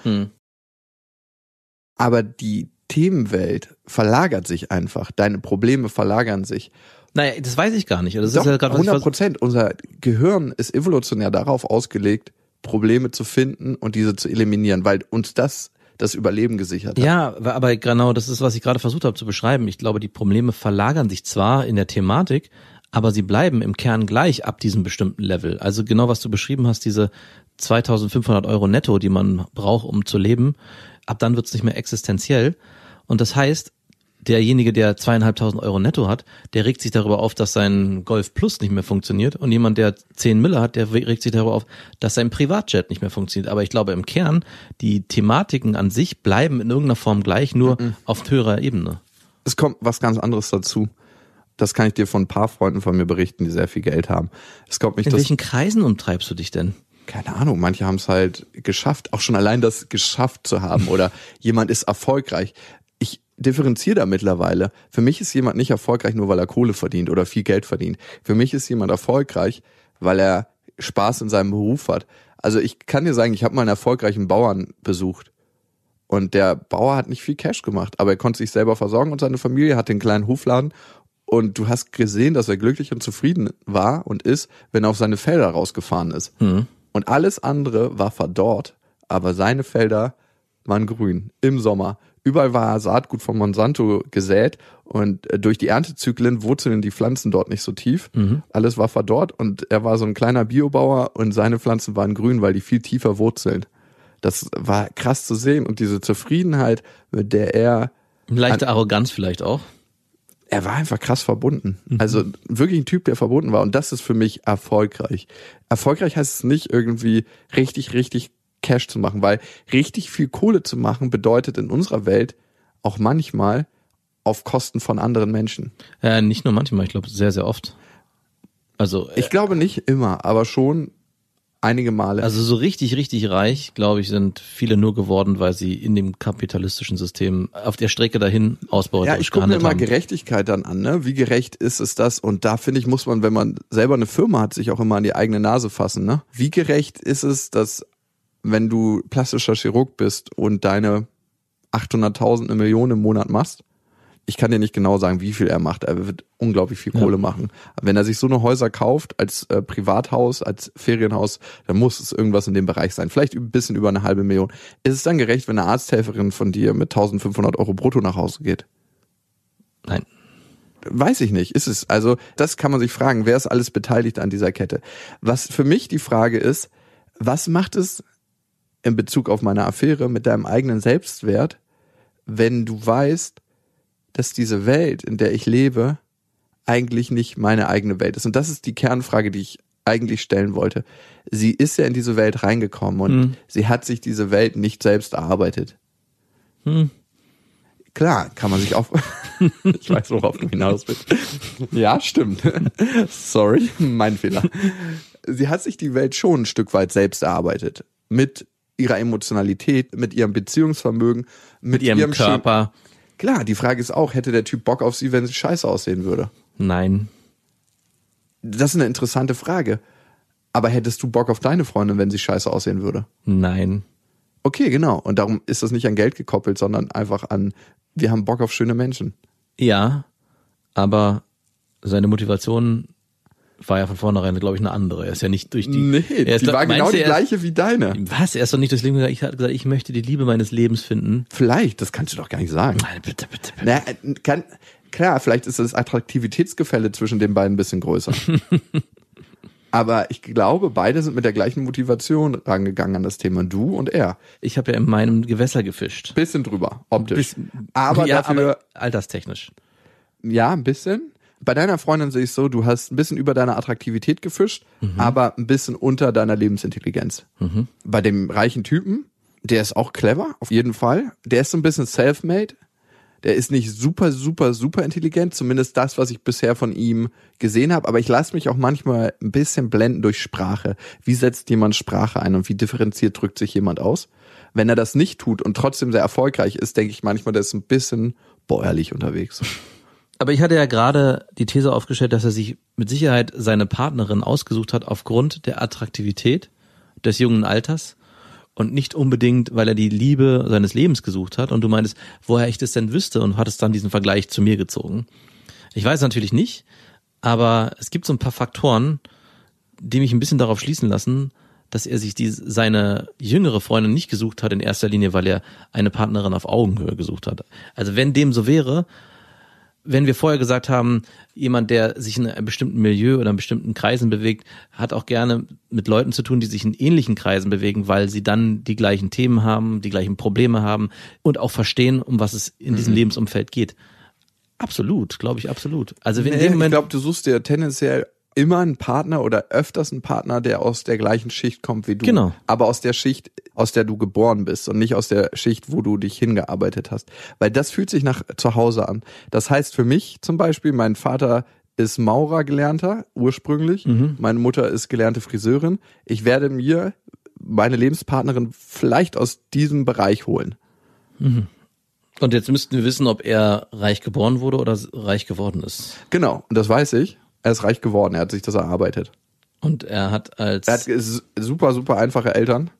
Aber die Themenwelt verlagert sich einfach. Deine Probleme verlagern sich. Naja, das weiß ich gar nicht. Das Doch, ist ja ich 100 vers- Prozent. Unser Gehirn ist evolutionär darauf ausgelegt, Probleme zu finden und diese zu eliminieren, weil uns das das Überleben gesichert hat. Ja, aber genau, das ist, was ich gerade versucht habe zu beschreiben. Ich glaube, die Probleme verlagern sich zwar in der Thematik, aber sie bleiben im Kern gleich ab diesem bestimmten Level. Also genau, was du beschrieben hast, diese 2500 Euro netto, die man braucht, um zu leben, ab dann wird's nicht mehr existenziell. Und das heißt, derjenige, der zweieinhalbtausend Euro netto hat, der regt sich darüber auf, dass sein Golf Plus nicht mehr funktioniert. Und jemand, der 10 Mille hat, der regt sich darüber auf, dass sein Privatjet nicht mehr funktioniert. Aber ich glaube im Kern, die Thematiken an sich bleiben in irgendeiner Form gleich, nur auf höherer Ebene. Es kommt was ganz anderes dazu. Das kann ich dir von ein paar Freunden von mir berichten, die sehr viel Geld haben. Es kommt nicht In welchen Kreisen umtreibst du dich denn? keine Ahnung, manche haben es halt geschafft, auch schon allein das geschafft zu haben oder jemand ist erfolgreich. Differenziere da mittlerweile. Für mich ist jemand nicht erfolgreich, nur weil er Kohle verdient oder viel Geld verdient. Für mich ist jemand erfolgreich, weil er Spaß in seinem Beruf hat. Also ich kann dir sagen, ich habe mal einen erfolgreichen Bauern besucht. Und der Bauer hat nicht viel Cash gemacht, aber er konnte sich selber versorgen und seine Familie hat den kleinen Hofladen. Und du hast gesehen, dass er glücklich und zufrieden war und ist, wenn er auf seine Felder rausgefahren ist. Und alles andere war verdorrt, aber seine Felder waren grün im Sommer. Überall war Saatgut von Monsanto gesät und äh, durch die Erntezyklen wurzeln die Pflanzen dort nicht so tief. Alles war verdorrt und er war so ein kleiner Biobauer und seine Pflanzen waren grün, weil die viel tiefer wurzeln. Das war krass zu sehen und diese Zufriedenheit, mit der er Leichte Arroganz vielleicht auch. er war einfach krass verbunden. Also wirklich ein Typ, der verbunden war. Und das ist für mich erfolgreich. Erfolgreich heißt es nicht irgendwie richtig, richtig Cash zu machen, weil richtig viel Kohle zu machen bedeutet in unserer Welt auch manchmal auf Kosten von anderen Menschen. Äh, nicht nur manchmal, ich glaube sehr, sehr oft. Also, äh, Ich glaube nicht immer, aber schon einige Male. also so richtig, richtig reich, glaube ich, sind viele nur geworden, weil sie in dem kapitalistischen System auf der Strecke dahin ausbeuterisch ja, ich gucke mir immer haben. Gerechtigkeit dann an, ne? Wie gerecht ist es das? Und da finde ich, muss man, wenn man selber eine Firma hat, sich auch immer an die eigene Nase fassen, ne? Wie gerecht ist es, dass wenn du plastischer Chirurg bist und deine 800.000 eine Million im Monat machst, ich kann dir nicht genau sagen, wie viel er macht. Er wird unglaublich viel Kohle machen. Wenn er sich so eine Häuser kauft als äh, Privathaus, als Ferienhaus, dann muss es irgendwas in dem Bereich sein. Vielleicht ein bisschen über eine halbe Million. Ist es dann gerecht, wenn eine Arzthelferin von dir mit 1500 Euro brutto nach Hause geht? Nein. Weiß ich nicht. Ist es. Also, das kann man sich fragen. Wer ist alles beteiligt an dieser Kette? Was für mich die Frage ist, was macht es in Bezug auf meine Affäre mit deinem eigenen Selbstwert, wenn du weißt, dass diese Welt, in der ich lebe, eigentlich nicht meine eigene Welt ist. Und das ist die Kernfrage, die ich eigentlich stellen wollte. Sie ist ja in diese Welt reingekommen und sie hat sich diese Welt nicht selbst erarbeitet. Klar, kann man sich auch. ich weiß, worauf du hinaus bist. Ja, stimmt. Sorry, mein Fehler. Sie hat sich die Welt schon ein Stück weit selbst erarbeitet. Mit ihrer Emotionalität, mit ihrem Beziehungsvermögen, mit, Mit ihrem schön- Körper. Klar, die Frage ist auch, hätte der Typ Bock auf sie, wenn sie scheiße aussehen würde? Nein. Das ist eine interessante Frage. Aber hättest du Bock auf deine Freundin, wenn sie scheiße aussehen würde? Nein. Okay, genau. Und darum ist das nicht an Geld gekoppelt, sondern einfach an, wir haben Bock auf schöne Menschen. Ja, aber seine Motivation war ja von vornherein, glaube ich, eine andere. Er ist ja nicht durch die. nee, er ist die war genau die gleiche wie deine. Was? Er ist doch nicht durchs Leben gegangen. Ich hatte gesagt, ich möchte die Liebe meines Lebens finden. Vielleicht, das kannst du doch gar nicht sagen. Nein, bitte, bitte, bitte. Na, äh, kann, klar, vielleicht ist das Attraktivitätsgefälle zwischen den beiden ein bisschen größer. Aber ich glaube, beide sind mit der gleichen Motivation rangegangen an das Thema. Du und er. Ich habe ja in meinem Gewässer gefischt. Bisschen drüber, optisch. Bis- aber ja, dafür, aber alterstechnisch. ja, ein bisschen. Bei deiner Freundin sehe ich so, du hast ein bisschen über deine Attraktivität gefischt, aber ein bisschen unter deiner Lebensintelligenz. Bei dem reichen Typen, der ist auch clever, auf jeden Fall. Der ist so ein bisschen self-made. Der ist nicht super, super, super intelligent, zumindest das, was ich bisher von ihm gesehen habe. Aber ich lasse mich auch manchmal ein bisschen blenden durch Sprache. Wie setzt jemand Sprache ein und wie differenziert drückt sich jemand aus? Wenn er das nicht tut und trotzdem sehr erfolgreich ist, denke ich manchmal, der ist ein bisschen bäuerlich unterwegs. Aber ich hatte ja gerade die These aufgestellt, dass er sich mit Sicherheit seine Partnerin ausgesucht hat aufgrund der Attraktivität des jungen Alters und nicht unbedingt, weil er die Liebe seines Lebens gesucht hat. Und du meintest, woher ich das denn wüsste und hattest dann diesen Vergleich zu mir gezogen. Ich weiß natürlich nicht, aber es gibt so ein paar Faktoren, die mich ein bisschen darauf schließen lassen, dass er sich die, seine jüngere Freundin nicht gesucht hat in erster Linie, weil er eine Partnerin auf Augenhöhe gesucht hat. Also wenn dem so wäre, wenn wir vorher gesagt haben, jemand, der sich in einem bestimmten Milieu oder in bestimmten Kreisen bewegt, hat auch gerne mit Leuten zu tun, die sich in ähnlichen Kreisen bewegen, weil sie dann die gleichen Themen haben, die gleichen Probleme haben und auch verstehen, um was es in Mhm. diesem Lebensumfeld geht. Absolut, glaube ich, absolut. Also wenn in Nee, dem ich Moment, glaube, du suchst dir tendenziell immer einen Partner oder öfters einen Partner, der aus der gleichen Schicht kommt wie du. Genau. Aber aus der Schicht, aus der du geboren bist und nicht aus der Schicht, wo du dich hingearbeitet hast. Weil das fühlt sich nach zu Hause an. Das heißt für mich zum Beispiel, mein Vater ist Maurer gelernter, ursprünglich. Meine Mutter ist gelernte Friseurin. Ich werde mir meine Lebenspartnerin vielleicht aus diesem Bereich holen. und jetzt müssten wir wissen, ob er reich geboren wurde oder reich geworden ist. Genau, und das weiß ich. Er ist reich geworden, er hat sich das erarbeitet. Und er hat als Er hat super, super einfache Eltern.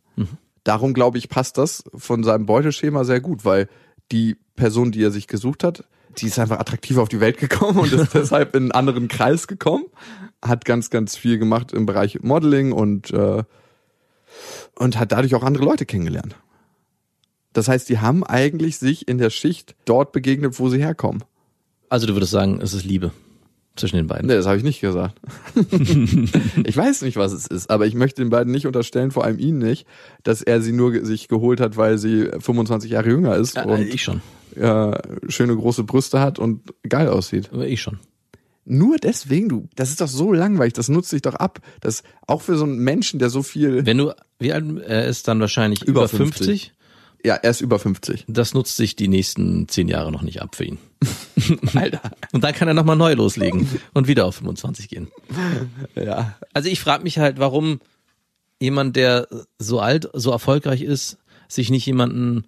Darum glaube ich, passt das von seinem Beuteschema sehr gut, weil die Person, die er sich gesucht hat, die ist einfach attraktiv auf die Welt gekommen und ist deshalb in einen anderen Kreis gekommen. Hat ganz, ganz viel gemacht im Bereich Modeling und, äh, und hat dadurch auch andere Leute kennengelernt. Das heißt, die haben eigentlich sich in der Schicht dort begegnet, wo sie herkommen. also du würdest sagen, es ist Liebe zwischen den beiden. Nee, das habe ich nicht gesagt. ich weiß nicht, was es ist, aber ich möchte den beiden nicht unterstellen, vor allem ihn nicht, dass er sie nur sich geholt hat, weil sie 25 Jahre jünger ist Ja, und ich schon. äh, schöne große Brüste hat und geil aussieht. Aber ich schon. Nur deswegen, du, das ist doch so langweilig, das nutzt sich doch ab. Das auch für so einen Menschen, der so viel. Wenn du, wie alt er ist dann wahrscheinlich über, Über 50. 50. Ja, er ist über 50. Das nutzt sich die nächsten zehn Jahre noch nicht ab für ihn. Alter. Und dann kann er nochmal neu loslegen und wieder auf 25 gehen. Ja. Also ich frage mich halt, warum jemand, der so alt, so erfolgreich ist, sich nicht jemanden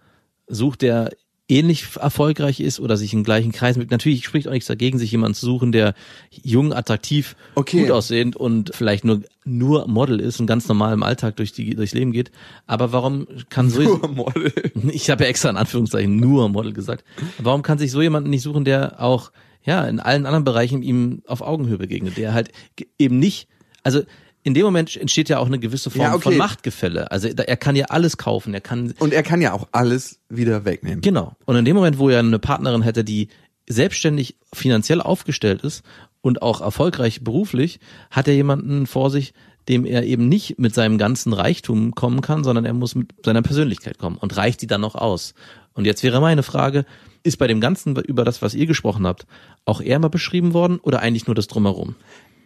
sucht, der ähnlich erfolgreich ist oder sich im gleichen Kreis mit. Natürlich spricht auch nichts dagegen, sich jemanden zu suchen, der jung, attraktiv, Okay. gut aussehend und vielleicht nur nur Model ist und ganz normal im Alltag durch die durchs Leben geht. Aber warum kann so Nur Model. ich habe ja extra in Anführungszeichen nur Model gesagt. Warum kann sich so jemanden nicht suchen, der auch ja in allen anderen Bereichen ihm auf Augenhöhe begegnet, der halt eben nicht, also in dem Moment entsteht ja auch eine gewisse Form Ja, okay. von Machtgefälle. Also er kann ja alles kaufen, er kann Und er kann ja auch alles wieder wegnehmen. genau. Und in dem Moment, wo er eine Partnerin hätte, die selbstständig finanziell aufgestellt ist und auch erfolgreich beruflich, hat er jemanden vor sich, dem er eben nicht mit seinem ganzen Reichtum kommen kann, sondern er muss mit seiner Persönlichkeit kommen und reicht die dann noch aus. Und jetzt wäre meine Frage, ist bei dem Ganzen über das, was ihr gesprochen habt, auch er mal beschrieben worden oder eigentlich nur das Drumherum?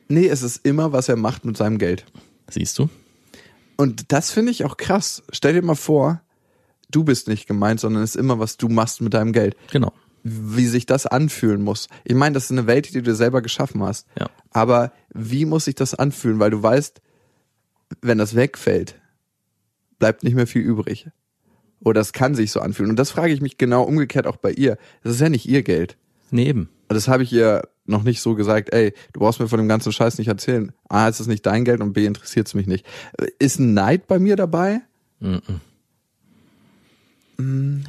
Nee, es ist immer, was er macht mit seinem Geld. Siehst du? Und das finde ich auch krass. Stell dir mal vor, du bist nicht gemeint, sondern es ist immer, was du machst mit deinem Geld. Genau. Wie sich das anfühlen muss. Ich meine, das ist eine Welt, die du dir selber geschaffen hast. Ja. Aber wie muss sich das anfühlen? Weil du weißt, wenn das wegfällt, bleibt nicht mehr viel übrig. Oder es kann sich so anfühlen. Und das frage ich mich genau umgekehrt auch bei ihr. Das ist ja nicht ihr Geld. Nee, eben. Und das habe ich ihr noch nicht so gesagt, ey, du brauchst mir von dem ganzen Scheiß nicht erzählen. A, ist es nicht dein Geld und B, interessiert es mich nicht. Ist ein Neid bei mir dabei?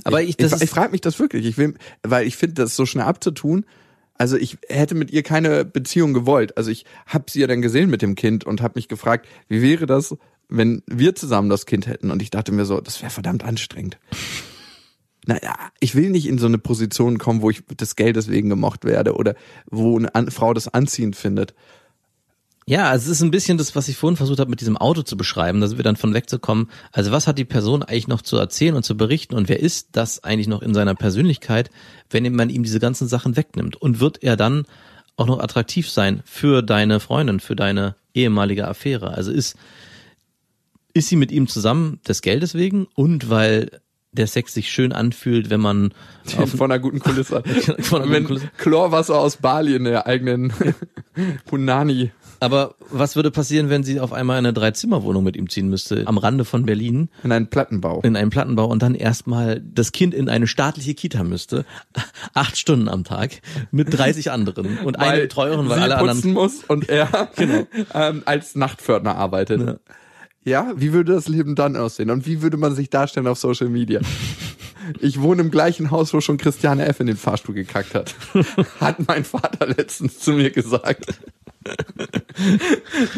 Aber ich, ich, ich ist, frage mich das wirklich. Ich will, weil ich finde, das so schnell abzutun. Also ich hätte mit ihr keine Beziehung gewollt. Also ich habe sie ja dann gesehen mit dem Kind und habe mich gefragt, wie wäre das, wenn wir zusammen das Kind hätten? Und ich dachte mir so, das wäre verdammt anstrengend. Naja, ich will nicht in so eine Position kommen, wo ich des Geldes wegen gemocht werde oder wo eine An Frau das anziehend findet. Ja, es ist ein bisschen das, was ich vorhin versucht habe, mit diesem Auto zu beschreiben, da sind wir dann von wegzukommen. Also was hat die Person eigentlich noch zu erzählen und zu berichten und wer ist das eigentlich noch in seiner Persönlichkeit, wenn man ihm diese ganzen Sachen wegnimmt? Und wird er dann auch noch attraktiv sein für deine Freundin, für deine ehemalige Affäre? Also ist, ist sie mit ihm zusammen des Geldes wegen und weil der Sex sich schön anfühlt, wenn man auf von einer guten Kulisse. Von einer Wenn guten Kulisse. Chlorwasser aus Bali in der eigenen Punani. Aber was würde passieren, wenn sie auf einmal in eine Dreizimmerwohnung mit ihm ziehen müsste, am Rande von Berlin, In einen Plattenbau. in einen Plattenbau und dann erstmal das Kind in eine staatliche Kita müsste, acht Stunden am Tag, mit 30 anderen und eine Betreuerin, weil alle putzen anderen. muss und er ähm, als Nachtpförtner arbeitet. Ja. Wie würde das Leben dann aussehen? Und wie würde man sich darstellen auf Social Media? Ich wohne im gleichen Haus, wo schon Christiane F. in den Fahrstuhl gekackt hat. Hat mein Vater letztens zu mir gesagt.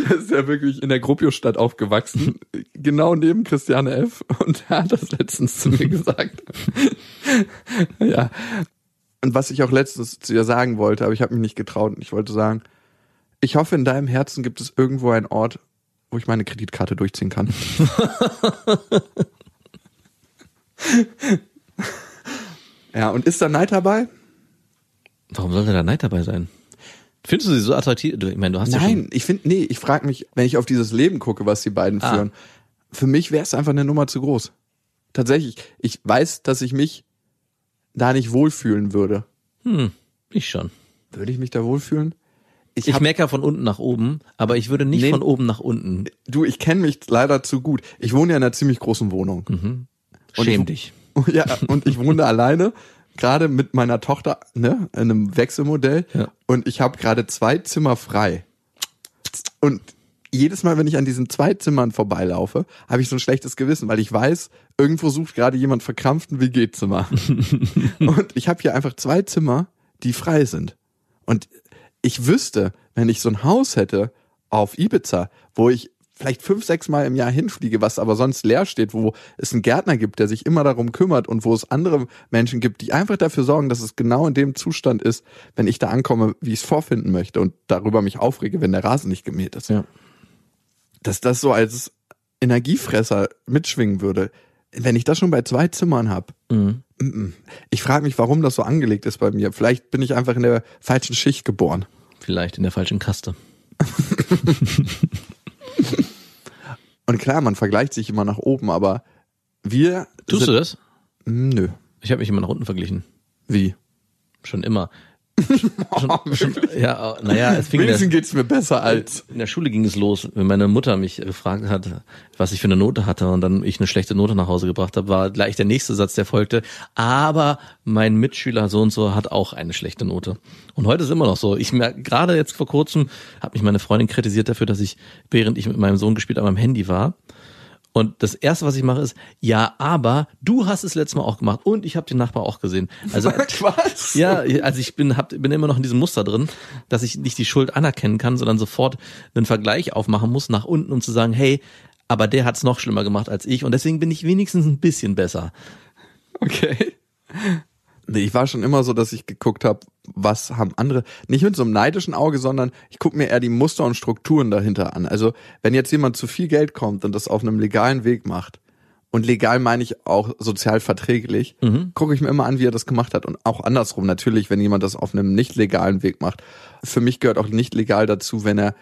Er ist ja wirklich in der Gruppio-Stadt aufgewachsen, genau neben Christiane F. Und er hat das letztens zu mir gesagt. Ja. Und was ich auch letztens zu ihr sagen wollte, aber ich habe mich nicht getraut. Ich wollte sagen, ich hoffe, in deinem Herzen gibt es irgendwo einen Ort, wo ich meine Kreditkarte durchziehen kann. ja, und ist da Neid dabei? Warum sollte da Neid dabei sein? Findest du sie so attraktiv? Ich meine, du hast ja schon, Nein, ich finde, nee, ich frage mich, wenn ich auf dieses Leben gucke, was die beiden Ah. führen, für mich wäre es einfach eine Nummer zu groß. Tatsächlich, ich weiß, dass ich mich da nicht wohlfühlen würde. hm, ich schon. Würde ich mich da wohlfühlen? Ich hab- mecker von unten nach oben, aber ich würde nicht Nee. von oben nach unten. Du, ich kenne mich leider zu gut. Ich wohne ja in einer ziemlich großen Wohnung. Und Schäm ich- dich. Ja, und ich wohne alleine, gerade mit meiner Tochter, ne, in einem Wechselmodell. Ja. Und ich habe gerade zwei Zimmer frei. Und jedes Mal, wenn ich an diesen zwei Zimmern vorbeilaufe, habe ich so ein schlechtes Gewissen, weil ich weiß, irgendwo sucht gerade jemand verkrampft ein WG-Zimmer. und ich habe hier einfach zwei Zimmer, die frei sind. Und ich wüsste, wenn ich so ein Haus hätte auf Ibiza, wo ich vielleicht fünf, sechs Mal im Jahr hinfliege, was aber sonst leer steht, wo es einen Gärtner gibt, der sich immer darum kümmert und wo es andere Menschen gibt, die einfach dafür sorgen, dass es genau in dem Zustand ist, wenn ich da ankomme, wie ich es vorfinden möchte und darüber mich aufrege, wenn der Rasen nicht gemäht ist. Ja. Dass das so als Energiefresser mitschwingen würde, wenn ich das schon bei zwei Zimmern habe. Mhm. Ich frage mich, warum das so angelegt ist bei mir. Vielleicht bin ich einfach in der falschen Schicht geboren. Vielleicht in der falschen Kaste. Und klar, man vergleicht sich immer nach oben, aber wir. Tust du das? Nö. Ich habe mich immer nach unten verglichen. Wie? Schon immer. schon, schon, ja, naja, es fing Wenigstens geht's mir besser als. in der Schule ging es los, wenn meine Mutter mich gefragt hat, was ich für eine Note hatte und dann ich eine schlechte Note nach Hause gebracht habe, war gleich der nächste Satz, der folgte. Aber mein Mitschüler so und so hat auch eine schlechte Note. Und heute ist immer noch so. Ich merke gerade jetzt vor kurzem hat mich meine Freundin kritisiert dafür, dass ich während ich mit meinem Sohn gespielt habe am Handy war. Und das erste, was ich mache, ist, ja, aber du hast es letztes Mal auch gemacht und ich habe den Nachbar auch gesehen. Also Was? ja, also ich bin, hab, bin immer noch in diesem Muster drin, dass ich nicht die Schuld anerkennen kann, sondern sofort einen Vergleich aufmachen muss nach unten, um zu sagen, hey, aber der hat's noch schlimmer gemacht als ich und deswegen bin ich wenigstens ein bisschen besser. Okay. Nee, ich war schon immer so, dass ich geguckt habe, was haben andere, nicht mit so einem neidischen Auge, sondern ich gucke mir eher die Muster und Strukturen dahinter an. Also wenn jetzt jemand zu viel Geld kommt und das auf einem legalen Weg macht, und legal meine ich auch sozial verträglich, gucke ich mir immer an, wie er das gemacht hat. Und auch andersrum natürlich, wenn jemand das auf einem nicht legalen Weg macht. Für mich gehört auch nicht legal dazu, wenn er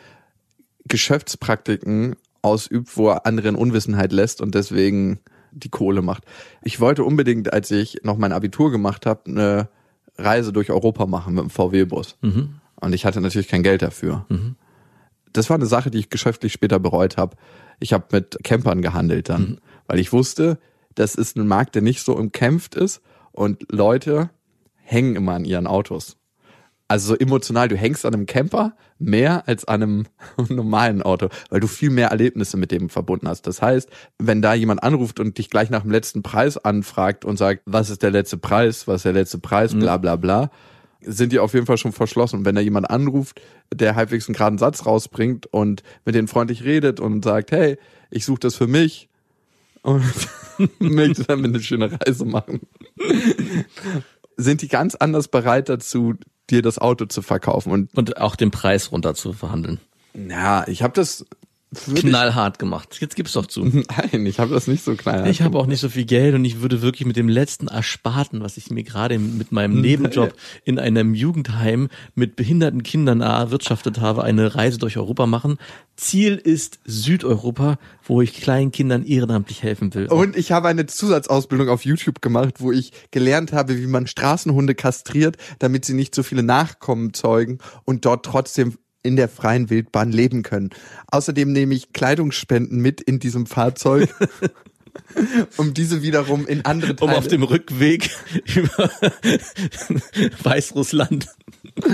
Geschäftspraktiken ausübt, wo er andere in Unwissenheit lässt und deswegen die Kohle macht. Ich wollte unbedingt, als ich noch mein Abitur gemacht habe, eine Reise durch Europa machen mit dem VW-Bus. Und ich hatte natürlich kein Geld dafür. Das war eine Sache, die ich geschäftlich später bereut habe. Ich habe mit Campern gehandelt dann, weil ich wusste, das ist ein Markt, der nicht so umkämpft ist und Leute hängen immer an ihren Autos. Also so emotional, du hängst an einem Camper mehr als an einem normalen Auto, weil du viel mehr Erlebnisse mit dem verbunden hast. Das heißt, wenn da jemand anruft und dich gleich nach dem letzten Preis anfragt und sagt, was ist der letzte Preis, was ist der letzte Preis, bla bla bla, sind die auf jeden Fall schon verschlossen. Und wenn da jemand anruft, der halbwegs einen geraden Satz rausbringt und mit denen freundlich redet und sagt, hey, ich suche das für mich und möchte damit eine schöne Reise machen, sind die ganz anders bereit dazu, dir das Auto zu verkaufen. Und Und auch den Preis runter zu verhandeln. ja, ich habe das Knallhart gemacht. Jetzt gib's doch zu. Nein, ich habe das nicht so klein. Ich habe auch nicht so viel Geld und ich würde wirklich mit dem letzten Ersparten, was ich mir gerade mit meinem Nebenjob in einem Jugendheim mit behinderten Kindern erwirtschaftet habe, eine Reise durch Europa machen. Ziel ist Südeuropa, wo ich kleinen Kindern ehrenamtlich helfen will. Und ich habe eine Zusatzausbildung auf YouTube gemacht, wo ich gelernt habe, wie man Straßenhunde kastriert, damit sie nicht so viele Nachkommen zeugen und dort trotzdem in der freien Wildbahn leben können. Außerdem nehme ich Kleidungsspenden mit in diesem Fahrzeug, um diese wiederum in andere um Teile... auf dem Rückweg über Weißrussland.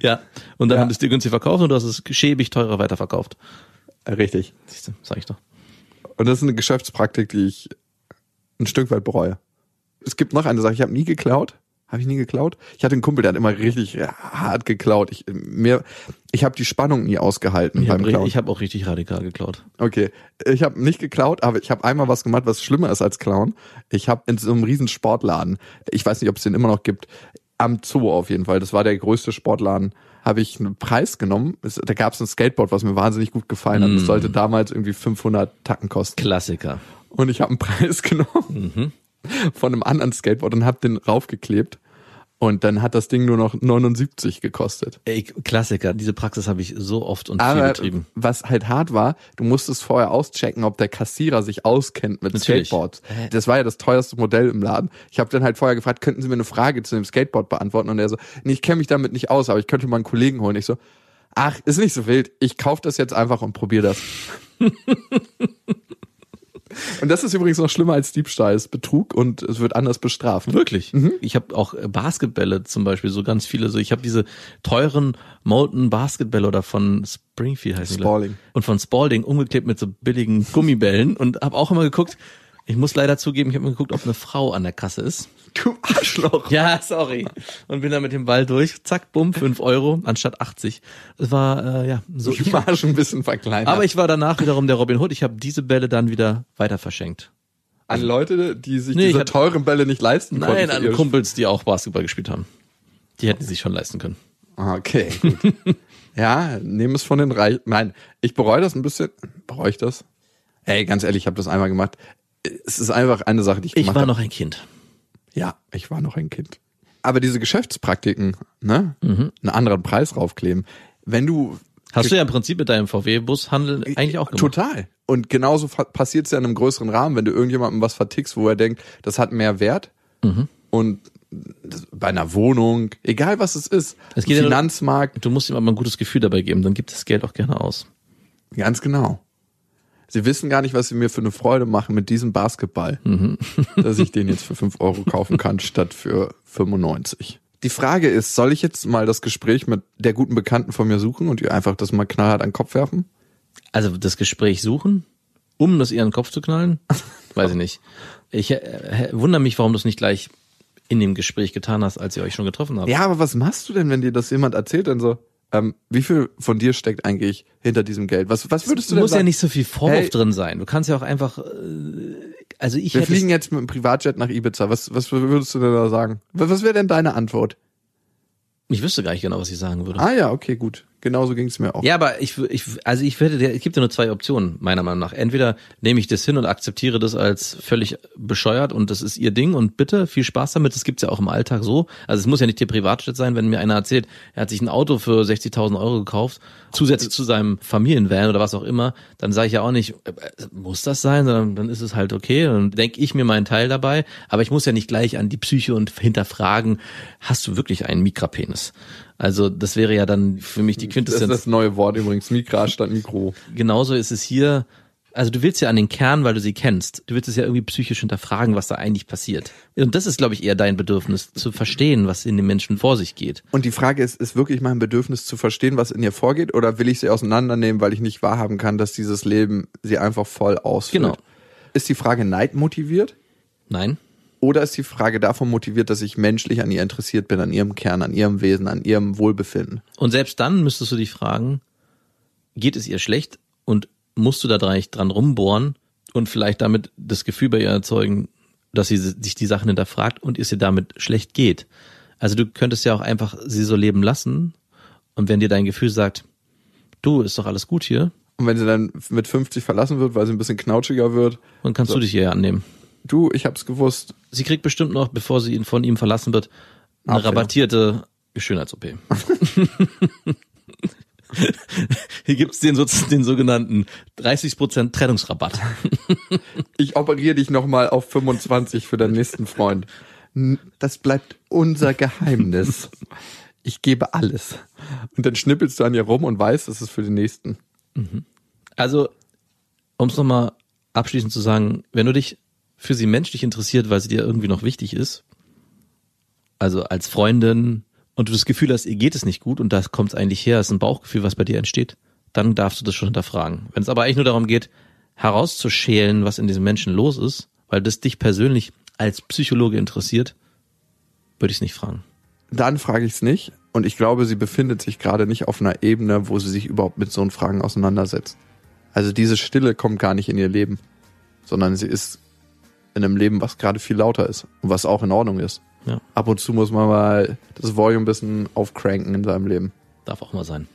ja, und dann Ja. haben sie es dir günstig verkauft und du hast es schäbig teurer weiterverkauft. Richtig. Siehst du, sag ich doch. Und das ist eine Geschäftspraktik, die ich ein Stück weit bereue. Es gibt noch eine Sache, ich habe nie geklaut. Habe ich nie geklaut? Ich hatte einen Kumpel, der hat immer richtig hart geklaut. Ich, mir, ich habe die Spannung nie ausgehalten Ich beim habe Klauen. ich hab auch richtig radikal geklaut. Okay, ich habe nicht geklaut, aber ich habe einmal was gemacht, was schlimmer ist als klauen. Ich habe in so einem riesen Sportladen, ich weiß nicht, ob es den immer noch gibt, am Zoo auf jeden Fall, das war der größte Sportladen, habe ich einen Preis genommen. Es, da gab es ein Skateboard, was mir wahnsinnig gut gefallen hat. Das sollte damals irgendwie 500 Tacken kosten. Klassiker. Und ich habe einen Preis genommen von einem anderen Skateboard und habe den raufgeklebt. Und dann hat das Ding nur noch 79 gekostet. Ey, Klassiker. Diese Praxis habe ich so oft und viel Aber betrieben. was halt hart war, du musstest vorher auschecken, ob der Kassierer sich auskennt mit Natürlich. Skateboards. Das war ja das teuerste Modell im Laden. Ich habe dann halt vorher gefragt, könnten Sie mir eine Frage zu dem Skateboard beantworten? Und er so, nee, ich kenne mich damit nicht aus, aber ich könnte mal einen Kollegen holen. Ich so, ach, ist nicht so wild. Ich kaufe das jetzt einfach und probiere das. und das ist übrigens noch schlimmer als Diebstahl, ist Betrug und es wird anders bestraft. Wirklich. Ich habe auch äh, Basketbälle zum Beispiel, so ganz viele. So, ich habe diese teuren Molten Basketbälle oder von Springfield heißen. Spalding. Und von Spalding umgeklebt mit so billigen Gummibällen und habe auch immer geguckt. Ich muss leider zugeben, ich habe mal geguckt, ob eine Frau an der Kasse ist. Du Arschloch. Ja, sorry. Und bin dann mit dem Ball durch. Zack, bumm, fünf Euro anstatt 80. Es war, äh, ja, so. Ich war schon ein bisschen verkleinert. Aber ich war danach wiederum der Robin Hood. Ich habe diese Bälle dann wieder weiter verschenkt. an Leute, die sich Nee, diese hatte- teuren Bälle nicht leisten Nein, konnten. für an Kumpels, die auch Basketball gespielt haben. Die hätten sich schon leisten können. Ah, Okay, gut. ja, nehmen es von den Reichen. Nein, ich bereue das ein bisschen. Bereue ich das? Ey, ganz ehrlich, ich habe das einmal gemacht. Es ist einfach eine Sache, die ich, Ich gemacht war habe. noch ein Kind. Ja, ich war noch ein Kind. Aber diese Geschäftspraktiken, ne? Mhm. Einen anderen Preis raufkleben. Wenn du Hast du ja im Prinzip mit deinem VW-Bushandel eigentlich auch gemacht. Total. Und genauso passiert es ja in einem größeren Rahmen, wenn du irgendjemandem was vertickst, wo er denkt, das hat mehr Wert. Mhm. Und bei einer Wohnung, egal was es ist, Es geht ja Finanzmarkt, Du musst ihm aber ein gutes Gefühl dabei geben, dann gibt das Geld auch gerne aus. ganz genau. Sie wissen gar nicht, was sie mir für eine Freude machen mit diesem Basketball, Mhm. dass ich den jetzt für 5 Euro kaufen kann, statt für 95. Die Frage ist, soll ich jetzt mal das Gespräch mit der guten Bekannten von mir suchen und ihr einfach das mal knallhart an den Kopf werfen? Also das Gespräch suchen, um das ihr an den Kopf zu knallen? Weiß ich nicht. Ich äh, wundere mich, warum du es nicht gleich in dem Gespräch getan hast, als ihr euch schon getroffen habt. Ja, aber was machst du denn, wenn dir das jemand erzählt, dann so, ähm, wie viel von dir steckt eigentlich hinter diesem Geld? Was, was würdest du denn muss sagen? ja nicht so viel Vorwurf Hey. drin sein. Du kannst ja auch einfach, äh, also ich Wir fliegen jetzt mit dem Privatjet nach Ibiza. Was, was würdest du denn da sagen? Was, was wäre denn deine Antwort? ich wüsste gar nicht genau, was ich sagen würde. Ah ja, okay, gut. Genauso ging es mir auch. Ja, aber ich, ich also ich werde, es gibt ja nur zwei Optionen, meiner Meinung nach. Entweder nehme ich das hin und akzeptiere das als völlig bescheuert und das ist ihr Ding und bitte viel Spaß damit. Das gibt's ja auch im Alltag so. Also es muss ja nicht der Privatjet sein, wenn mir einer erzählt, er hat sich ein Auto für 60.000 Euro gekauft, zusätzlich zu seinem Familienvan oder was auch immer, dann sage ich ja auch nicht, äh, äh, muss das sein, sondern dann ist es halt okay. Dann denke ich mir meinen Teil dabei. Aber ich muss ja nicht gleich an die Psyche und hinterfragen, hast du wirklich einen Mikrapenis? Also das wäre ja dann für mich die das Quintessenz ist das neue Wort übrigens. Mikra statt Mikro. genauso ist es hier. Also du willst ja an den Kern, weil du sie kennst. Du willst es ja irgendwie psychisch hinterfragen, was da eigentlich passiert. Und das ist, glaube ich, eher dein Bedürfnis, zu verstehen, was in den Menschen vor sich geht. Und die Frage ist, ist wirklich mein Bedürfnis zu verstehen, was in ihr vorgeht, oder will ich sie auseinandernehmen, weil ich nicht wahrhaben kann, dass dieses Leben sie einfach voll ausfüllt? Genau. Ist die Frage Neid motiviert? Nein? Oder ist die Frage davon motiviert, dass ich menschlich an ihr interessiert bin, an ihrem Kern, an ihrem Wesen, an ihrem Wohlbefinden? Und selbst dann müsstest du dich fragen, geht es ihr schlecht und musst du da dran dran rumbohren und vielleicht damit das Gefühl bei ihr erzeugen, dass sie sich die Sachen hinterfragt und es ihr damit schlecht geht. Also du könntest ja auch einfach sie so leben lassen und wenn dir dein Gefühl sagt, du, ist doch alles gut hier, Und wenn sie dann mit 50 verlassen wird, weil sie ein bisschen knauschiger wird, dann kannst du dich ihr annehmen. Du, ich hab's gewusst, Sie kriegt bestimmt noch, bevor sie ihn von ihm verlassen wird, eine Abwehr. rabattierte Schönheits-OP. Hier gibt's den, den sogenannten 30% Trennungsrabatt. ich operiere dich nochmal auf 25 für deinen nächsten Freund. Das bleibt unser Geheimnis. Ich gebe alles. Und dann schnippelst du an ihr rum und weißt, das ist für den nächsten. Also, um es nochmal abschließend zu sagen, wenn du dich für sie menschlich interessiert, weil sie dir irgendwie noch wichtig ist, also als Freundin und du das Gefühl hast, ihr geht es nicht gut und das kommt eigentlich her, ist ein Bauchgefühl, was bei dir entsteht, dann darfst du das schon hinterfragen. Wenn es aber eigentlich nur darum geht, herauszuschälen, was in diesem Menschen los ist, weil das dich persönlich als Psychologe interessiert, würde ich es nicht fragen. Dann frage ich es nicht. Und ich glaube, sie befindet sich gerade nicht auf einer Ebene, wo sie sich überhaupt mit so Fragen auseinandersetzt. Also diese Stille kommt gar nicht in ihr Leben, sondern sie ist in einem Leben, was gerade viel lauter ist und was auch in Ordnung ist. Ja, Ab und zu muss man mal das Volume ein bisschen aufcranken in seinem Leben. darf auch mal sein.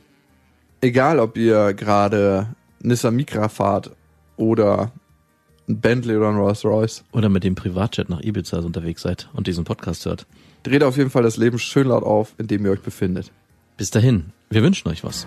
Egal, ob ihr gerade Nissan Micra fahrt oder ein Bentley oder ein Rolls Royce, Oder mit dem Privatjet nach Ibiza unterwegs seid und diesen Podcast hört. dreht auf jeden Fall das Leben schön laut auf, in dem ihr euch befindet. Bis dahin, wir wünschen euch was.